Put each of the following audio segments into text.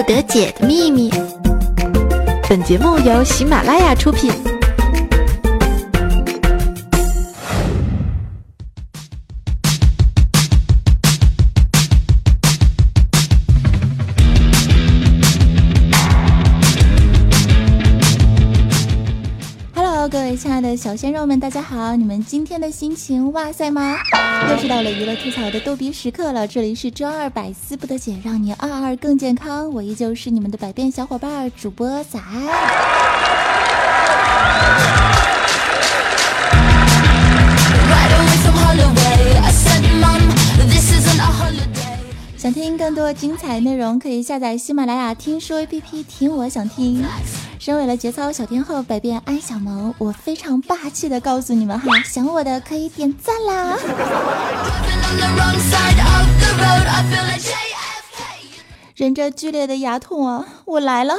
不得解的秘密。本节目由喜马拉雅出品。小鲜肉们，大家好！你们今天的心情哇塞吗？又是到了娱乐吐槽的逗逼时刻了。这里是周二百思不得解，让你二二更健康。我依旧是你们的百变小伙伴主播仔。想听更多精彩内容，可以下载喜马拉雅听书 APP 听。我想听。身为了节操小天后，百变安小萌，我非常霸气的告诉你们哈，想我的可以点赞啦！忍着剧烈的牙痛啊，我来了。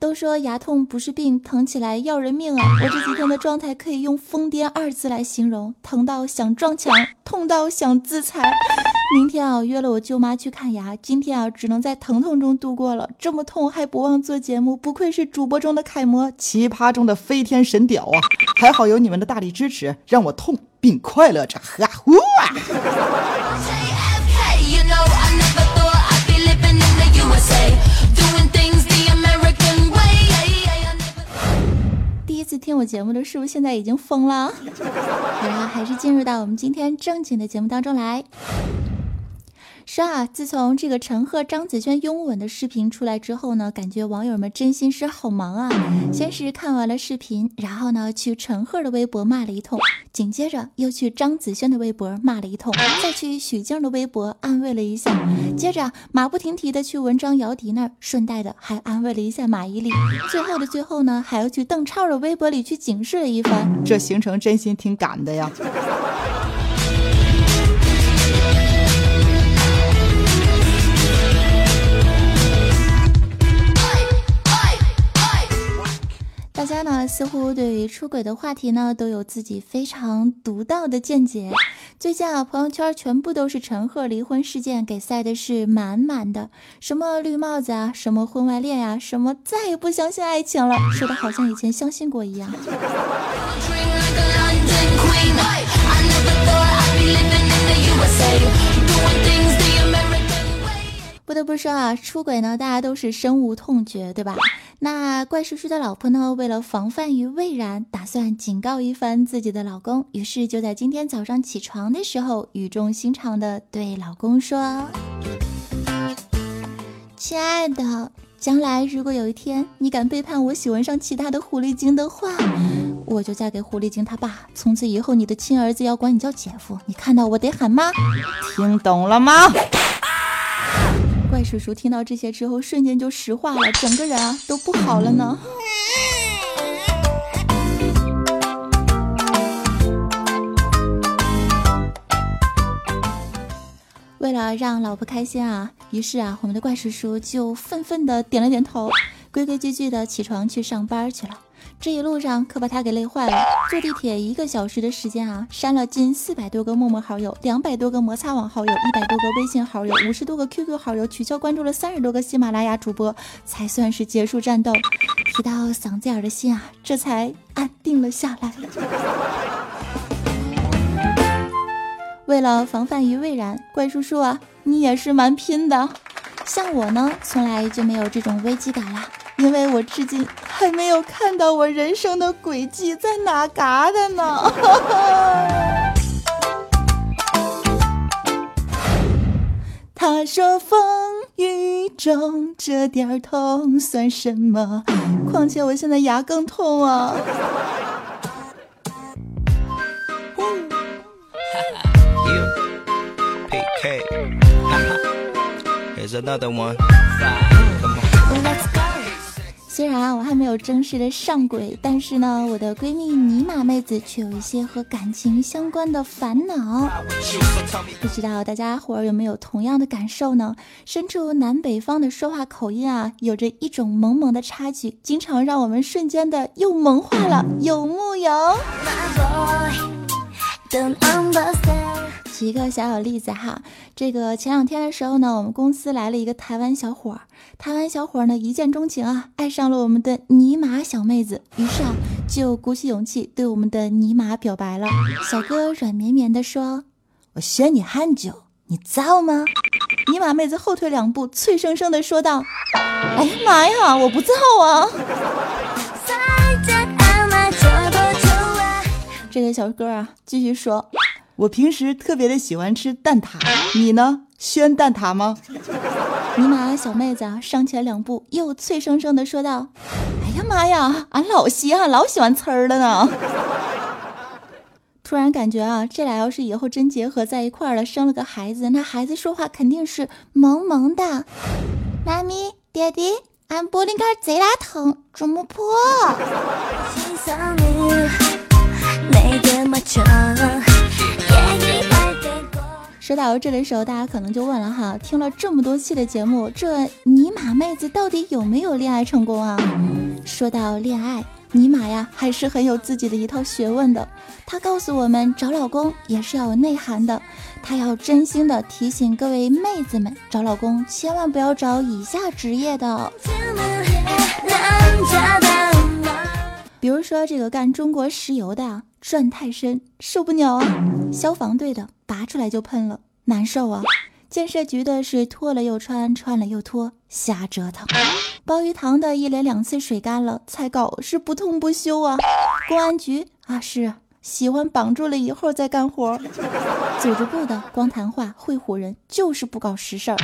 都说牙痛不是病，疼起来要人命啊！我这几天的状态可以用疯癫二字来形容，疼到想撞墙，痛到想自残。明天啊，约了我舅妈去看牙，今天啊，只能在疼痛中度过了。这么痛还不忘做节目，不愧是主播中的楷模，奇葩中的飞天神屌啊！还好有你们的大力支持，让我痛并快乐着，哈呼啊！次听我节目的是不是现在已经疯了？好了，还是进入到我们今天正经的节目当中来。说啊，自从这个陈赫、张子萱拥吻的视频出来之后呢，感觉网友们真心是好忙啊！先是看完了视频，然后呢去陈赫的微博骂了一通，紧接着又去张子萱的微博骂了一通，再去许静的微博安慰了一下，接着马不停蹄的去文章姚笛那儿，顺带的还安慰了一下马伊琍，最后的最后呢，还要去邓超的微博里去警示了一番，这行程真心挺赶的呀。似乎对于出轨的话题呢都有自己非常独到的见解。最近啊，朋友圈全部都是陈赫离婚事件，给塞的是满满的，什么绿帽子啊，什么婚外恋呀，什么再也不相信爱情了，说的好像以前相信过一样。不得不说啊，出轨呢，大家都是深恶痛绝，对吧？那怪叔叔的老婆呢，为了防范于未然，打算警告一番自己的老公，于是就在今天早上起床的时候，语重心长的对老公说：“亲爱的，将来如果有一天你敢背叛我，喜欢上其他的狐狸精的话，我就嫁给狐狸精他爸，从此以后你的亲儿子要管你叫姐夫，你看到我得喊妈，听懂了吗？”叔叔听到这些之后，瞬间就石化了，整个人啊都不好了呢。为了让老婆开心啊，于是啊，我们的怪叔叔就愤愤的点了点头，规规矩矩的起床去上班去了。这一路上可把他给累坏了，坐地铁一个小时的时间啊，删了近四百多个陌陌好友，两百多个摩擦网好友，一百多个微信好友，五十多个 QQ 好友，取消关注了三十多个喜马拉雅主播，才算是结束战斗。提到嗓子眼的心啊，这才安定了下来。为了防范于未然，怪叔叔啊，你也是蛮拼的。像我呢，从来就没有这种危机感啦。因为我至今还没有看到我人生的轨迹在哪嘎的呢。他说风雨中这点痛算什么？况且我现在牙更痛啊。虽然我还没有正式的上轨，但是呢，我的闺蜜尼玛妹子却有一些和感情相关的烦恼。不知道大家伙儿有没有同样的感受呢？身处南北方的说话口音啊，有着一种萌萌的差距，经常让我们瞬间的又萌化了，有木有？举一个小小例子哈，这个前两天的时候呢，我们公司来了一个台湾小伙儿，台湾小伙儿呢一见钟情啊，爱上了我们的尼玛小妹子，于是啊就鼓起勇气对我们的尼玛表白了。小哥软绵绵的说：“我选你很久，你造吗？”尼玛妹子后退两步，脆生生的说道：“哎呀妈呀，我不造啊！”这个小哥啊，继续说：“我平时特别的喜欢吃蛋挞，你呢？宣蛋挞吗？”尼玛小妹子啊，上前两步，又脆生生的说道：“哎呀妈呀，俺老西啊，老喜欢呲儿了呢。”突然感觉啊，这俩要是以后真结合在一块儿了，生了个孩子，那孩子说话肯定是萌萌的。妈咪，爹地，俺玻璃盖贼拉疼，怎么破？说到这的时候，大家可能就问了哈，听了这么多期的节目，这尼玛妹子到底有没有恋爱成功啊？说到恋爱，尼玛呀还是很有自己的一套学问的。她告诉我们，找老公也是要有内涵的。她要真心的提醒各位妹子们，找老公千万不要找以下职业的。比如说这个干中国石油的涮，太深受不了啊；消防队的拔出来就喷了，难受啊；建设局的是脱了又穿，穿了又脱，瞎折腾；鲍鱼塘的一连两次水干了才搞，是不痛不休啊；公安局啊是。喜欢绑住了以后再干活，组织部的光谈话会唬人，就是不搞实事儿；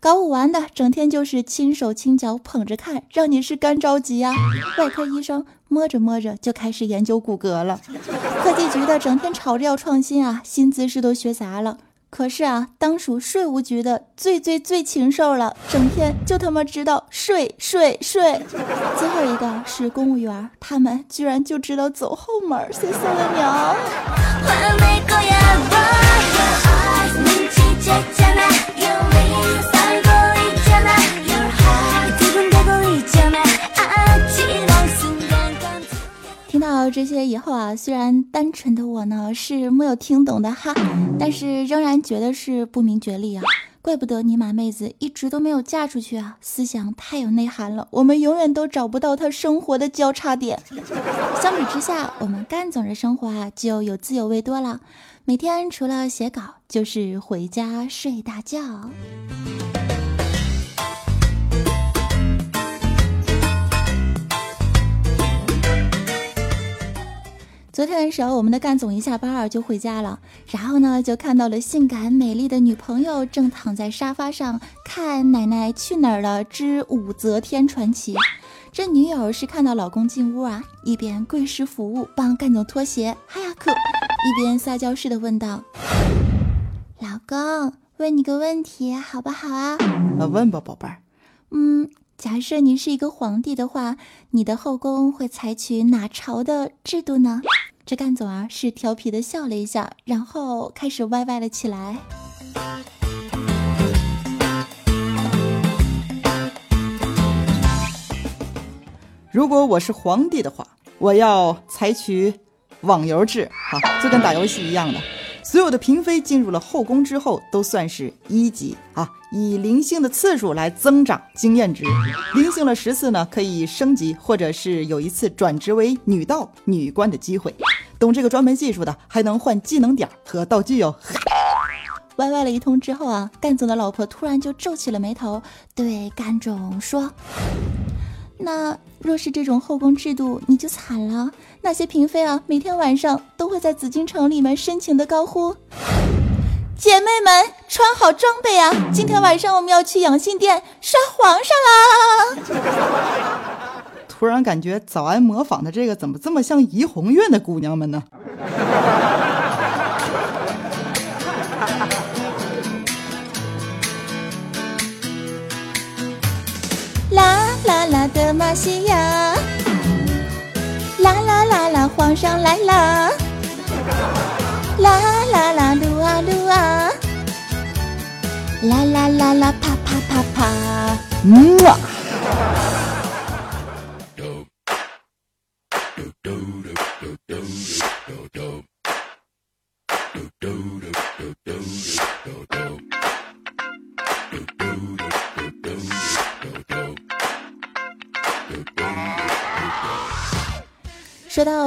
搞武完的整天就是轻手轻脚捧着看，让你是干着急啊。外科医生摸着摸着就开始研究骨骼了，科技局的整天吵着要创新啊，新姿势都学杂了。可是啊，当属税务局的最最最禽兽了，整天就他妈知道睡睡睡。最后一个是公务员，他们居然就知道走后门，谁受得到？这些以后啊，虽然单纯的我呢是没有听懂的哈，但是仍然觉得是不明觉厉啊！怪不得尼玛妹子一直都没有嫁出去啊，思想太有内涵了，我们永远都找不到她生活的交叉点。相比之下，我们干总的生活啊就有滋有味多了，每天除了写稿就是回家睡大觉。昨天的时候，我们的干总一下班就回家了，然后呢，就看到了性感美丽的女朋友正躺在沙发上看《奶奶去哪儿了之武则天传奇》。这女友是看到老公进屋啊，一边跪式服务帮干总脱鞋，哈呀可，一边撒娇似的问道：“老公，问你个问题好不好啊？”“那问吧，宝贝儿。”“嗯，假设你是一个皇帝的话，你的后宫会采取哪朝的制度呢？”这干总啊是调皮的笑了一下，然后开始歪歪了起来。如果我是皇帝的话，我要采取网游制，好，就跟打游戏一样的。所有的嫔妃进入了后宫之后，都算是一级啊，以灵性的次数来增长经验值。灵性了十次呢，可以升级，或者是有一次转职为女道、女官的机会。懂这个专门技术的，还能换技能点和道具哟。歪歪了一通之后啊，干总的老婆突然就皱起了眉头，对干总说：“那若是这种后宫制度，你就惨了。那些嫔妃啊，每天晚上都会在紫禁城里面深情的高呼：‘姐妹们，穿好装备啊！今天晚上我们要去养心殿杀皇上啦！’”突然感觉早安模仿的这个怎么这么像怡红院的姑娘们呢？啦啦啦德玛西亚，啦啦啦啦皇上来啦，啦啦啦噜啊噜啊，啦啦啦啦啪啪啪啪，嗯啊。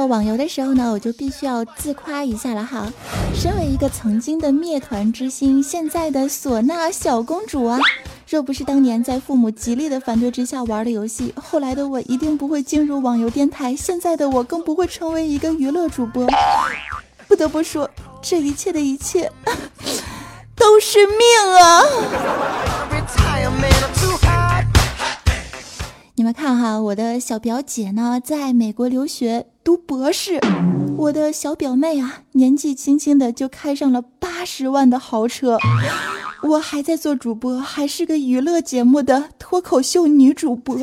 网游的时候呢，我就必须要自夸一下了哈。身为一个曾经的灭团之星，现在的唢呐小公主啊，若不是当年在父母极力的反对之下玩的游戏，后来的我一定不会进入网游电台，现在的我更不会成为一个娱乐主播。不得不说，这一切的一切 都是命啊！们看哈，我的小表姐呢，在美国留学读博士；我的小表妹啊，年纪轻轻的就开上了八十万的豪车。我还在做主播，还是个娱乐节目的脱口秀女主播。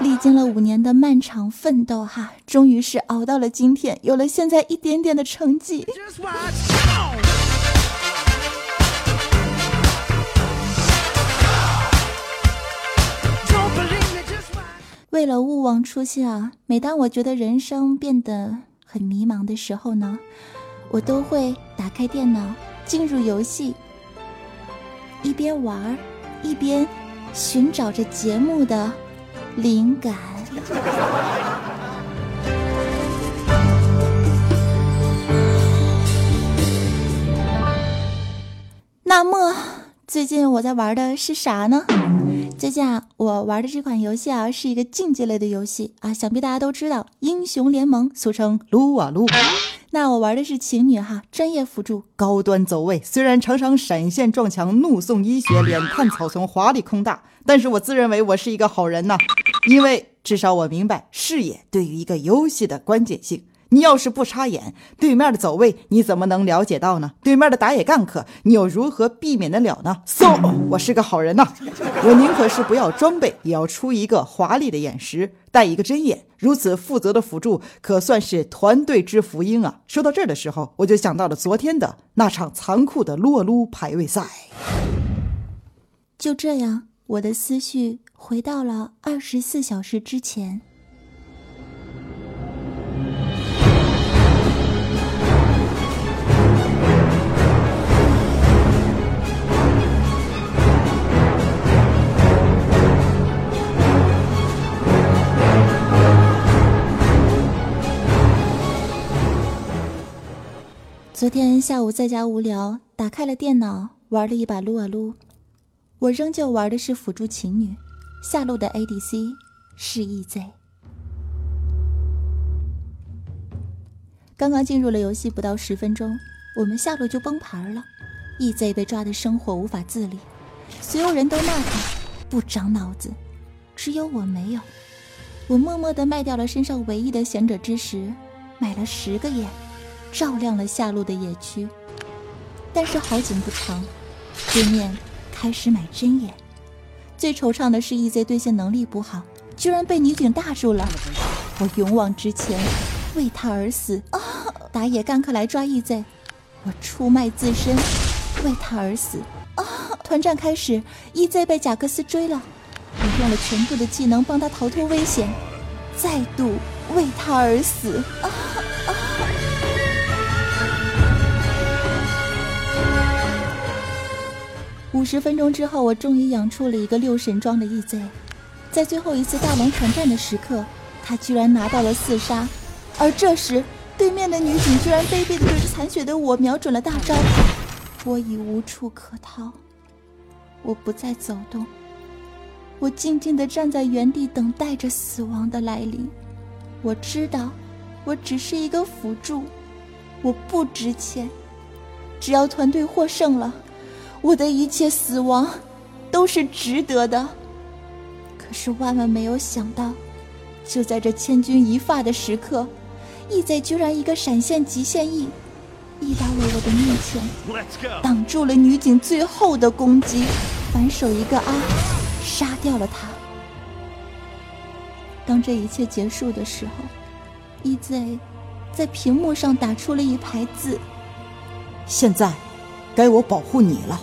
历经了五年的漫长奋斗，哈，终于是熬到了今天，有了现在一点点的成绩。为了勿忘初心啊，每当我觉得人生变得很迷茫的时候呢，我都会打开电脑，进入游戏，一边玩一边寻找着节目的灵感。那么，最近我在玩的是啥呢？最近啊，我玩的这款游戏啊，是一个竞技类的游戏啊，想必大家都知道《英雄联盟》，俗称撸啊撸。那我玩的是琴女哈，专业辅助，高端走位。虽然常常闪现撞墙，怒送医学，脸探草丛，华丽空大，但是我自认为我是一个好人呐，因为至少我明白视野对于一个游戏的关键性。你要是不插眼，对面的走位你怎么能了解到呢？对面的打野干克，你又如何避免得了呢？So，我是个好人呐，我宁可是不要装备，也要出一个华丽的眼石，带一个针眼。如此负责的辅助，可算是团队之福音啊！说到这儿的时候，我就想到了昨天的那场残酷的撸啊撸排位赛。就这样，我的思绪回到了二十四小时之前。昨天下午在家无聊，打开了电脑，玩了一把撸啊撸。我仍旧玩的是辅助琴女，下路的 ADC 是 EZ。刚刚进入了游戏不到十分钟，我们下路就崩盘了，EZ 被抓的生活无法自理，所有人都骂他不长脑子，只有我没有。我默默地卖掉了身上唯一的贤者之石，买了十个眼。照亮了下路的野区，但是好景不长，对面开始买针眼。最惆怅的是，EZ 对线能力不好，居然被女警大住了。我勇往直前，为他而死。啊打野干克来抓 EZ，我出卖自身，为他而死。啊团战开始，EZ 被贾克斯追了，我用了全部的技能帮他逃脱危险，再度为他而死。啊五十分钟之后，我终于养出了一个六神装的 EZ，在最后一次大龙团战的时刻，他居然拿到了四杀。而这时，对面的女警居然卑鄙的对着残血的我瞄准了大招，我已无处可逃。我不再走动，我静静的站在原地，等待着死亡的来临。我知道，我只是一个辅助，我不值钱。只要团队获胜了。我的一切死亡都是值得的，可是万万没有想到，就在这千钧一发的时刻，义贼居然一个闪现极限 E，一到了我的面前，挡住了女警最后的攻击，反手一个啊，杀掉了他。当这一切结束的时候，义贼在屏幕上打出了一排字：现在，该我保护你了。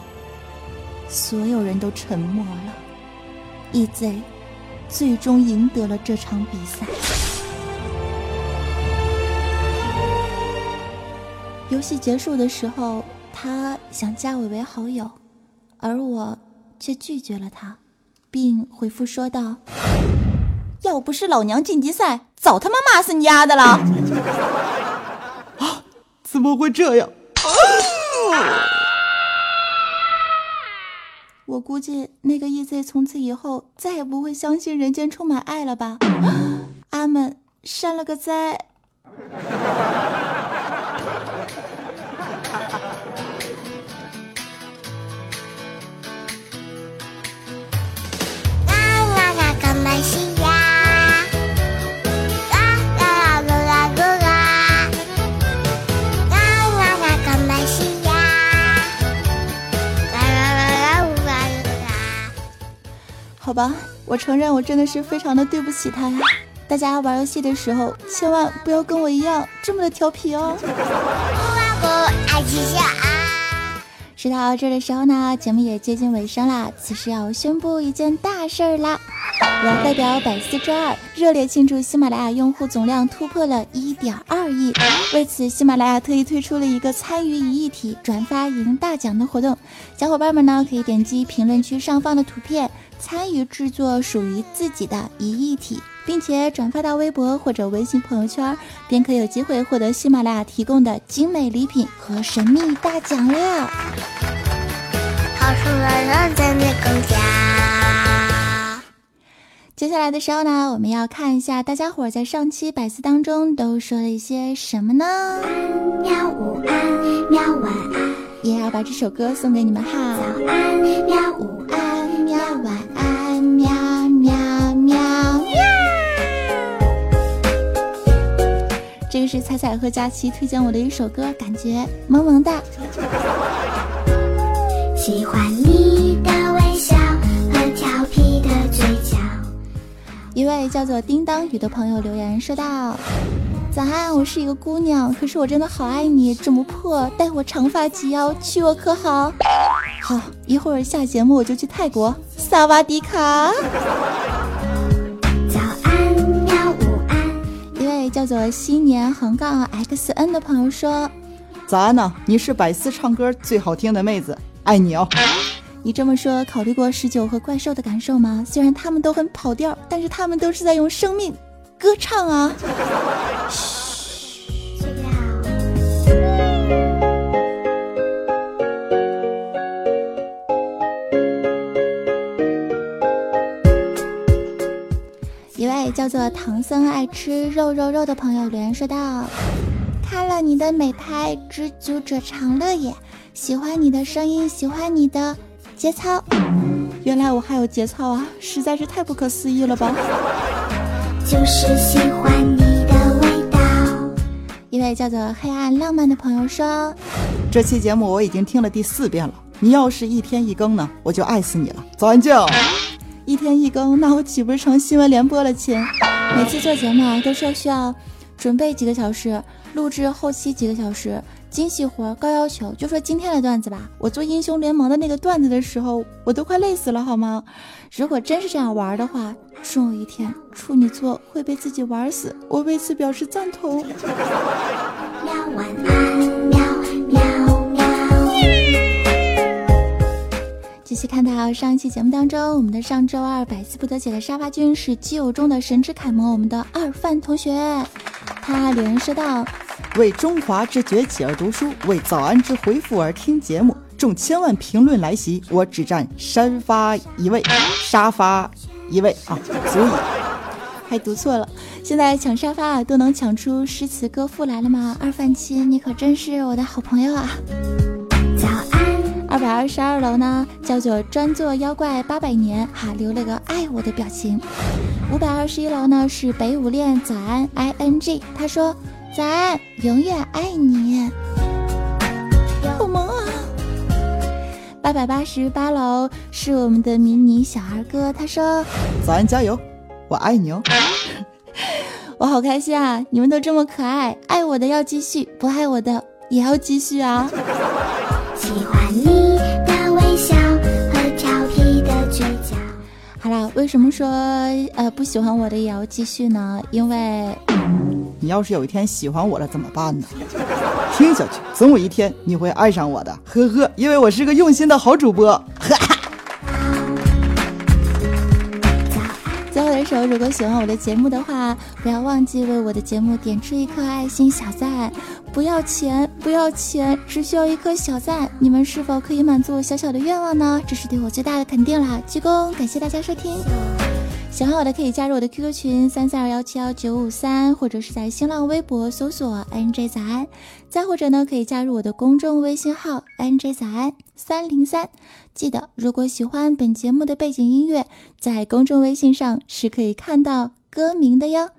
所有人都沉默了，EZ 最终赢得了这场比赛。游戏结束的时候，他想加我为好友，而我却拒绝了他，并回复说道：“要不是老娘晋级赛，早他妈骂死你丫的了！啊，怎么会这样？啊我估计那个 EZ 从此以后再也不会相信人间充满爱了吧？阿门，善了个哉。好吧，我承认我真的是非常的对不起他呀。大家玩游戏的时候，千万不要跟我一样这么的调皮哦。说到这的时候呢，节目也接近尾声啦。此时要宣布一件大事儿啦！我代表百思周二热烈庆祝喜马拉雅用户总量突破了一点二亿。为此，喜马拉雅特意推出了一个参与一亿体转发赢大奖的活动。小伙伴们呢，可以点击评论区上方的图片。参与制作属于自己的一亿体，并且转发到微博或者微信朋友圈，便可有机会获得喜马拉雅提供的精美礼品和神秘大奖了。接下来的时候呢，我们要看一下大家伙在上期百思当中都说了一些什么呢？喵午安，喵晚安，也要把这首歌送给你们哈。早安，喵午安，喵晚安，喵喵喵喵。这个是彩彩和佳琪推荐我的一首歌，感觉萌萌哒。喜欢你位叫做叮当雨的朋友留言说道：“早安，我是一个姑娘，可是我真的好爱你，这么破，待我长发及腰，娶我可好？好，一会儿下节目我就去泰国，萨瓦迪卡。”早安，喵，午安。一位叫做新年横杠 xn 的朋友说：“早安呢，你是百思唱歌最好听的妹子，爱你哦。”你这么说，考虑过十九和怪兽的感受吗？虽然他们都很跑调，但是他们都是在用生命歌唱啊！嘘，一位叫做唐僧爱吃肉肉肉的朋友留言说道：“看了你的美拍，知足者常乐也。喜欢你的声音，喜欢你的。”节操，原来我还有节操啊！实在是太不可思议了吧！就是喜欢你的味道。一位叫做黑暗浪漫的朋友说：“这期节目我已经听了第四遍了。你要是一天一更呢，我就爱死你了。早安酱，一天一更，那我岂不是成新闻联播了？亲，每次做节目啊，都是要需要准备几个小时，录制后期几个小时。”精细活高要求，就说今天的段子吧。我做英雄联盟的那个段子的时候，我都快累死了，好吗？如果真是这样玩的话，终有一天处女座会被自己玩死，我为此表示赞同。喵晚安，喵喵喵。继续看到上一期节目当中，我们的上周二百思不得解的沙发君是基友中的神之楷模，我们的二范同学，他留言说道。为中华之崛起而读书，为早安之回复而听节目。众千万评论来袭，我只占沙发一位，沙发一位啊，足以。还读错了，现在抢沙发啊，都能抢出诗词歌赋来了吗？二饭七，你可真是我的好朋友啊！早安。二百二十二楼呢，叫做专做妖怪八百年，哈，留了个爱我的表情。五百二十一楼呢是北舞恋早安 i n g，他说。早安，永远爱你，好萌啊！八百八十八楼是我们的迷你小二哥，他说：“早安，加油，我爱你哦！” 我好开心啊！你们都这么可爱，爱我的要继续，不爱我的也要继续啊！喜欢你为什么说呃不喜欢我的也要继续呢？因为。你要是有一天喜欢我了怎么办呢？听下去，总有一天你会爱上我的，呵呵，因为我是个用心的好主播。哈哈的时候，如果喜欢我的节目的话，不要忘记为我的节目点出一颗爱心小赞，不要钱，不要钱，只需要一颗小赞。你们是否可以满足我小小的愿望呢？这是对我最大的肯定啦！鞠躬，感谢大家收听。喜欢我的可以加入我的 QQ 群三三二幺七幺九五三，或者是在新浪微博搜索 NJ 早安，再或者呢可以加入我的公众微信号 NJ 早安三零三。记得，如果喜欢本节目的背景音乐，在公众微信上是可以看到歌名的哟。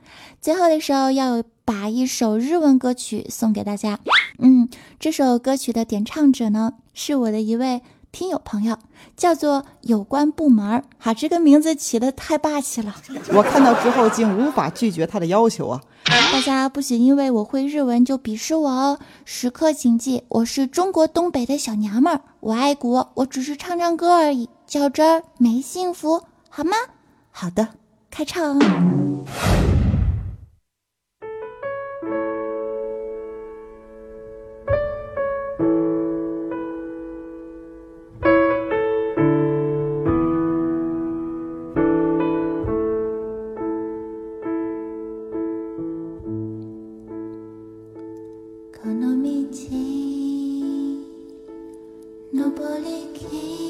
最后的时候要把一首日文歌曲送给大家，嗯，这首歌曲的点唱者呢是我的一位。听友朋友叫做有关部门儿，哈，这个名字起的太霸气了。我看到之后竟无法拒绝他的要求啊！大家不许因为我会日文就鄙视我哦，时刻谨记，我是中国东北的小娘们儿，我爱国，我只是唱唱歌而已，较真儿没幸福，好吗？好的，开唱。Holy King.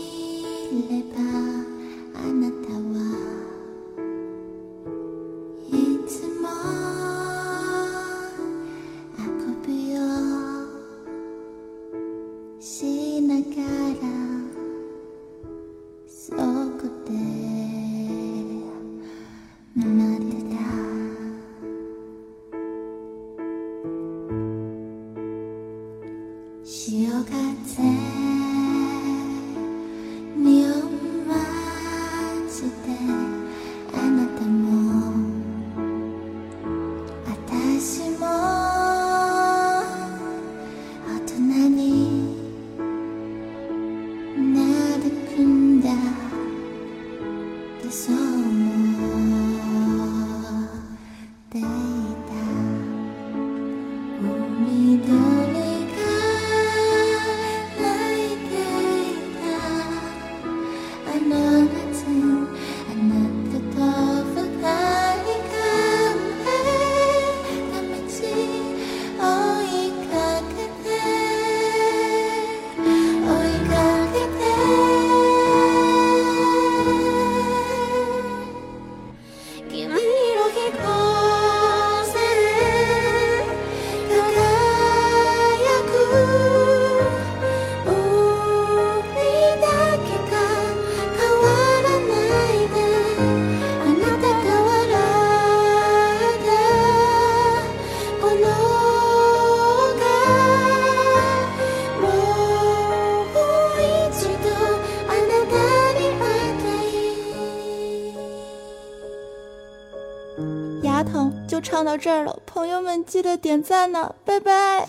唱到这儿了，朋友们记得点赞呢，拜拜。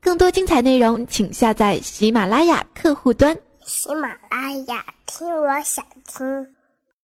更多精彩内容，请下载喜马拉雅客户端。喜马拉雅，听我想听。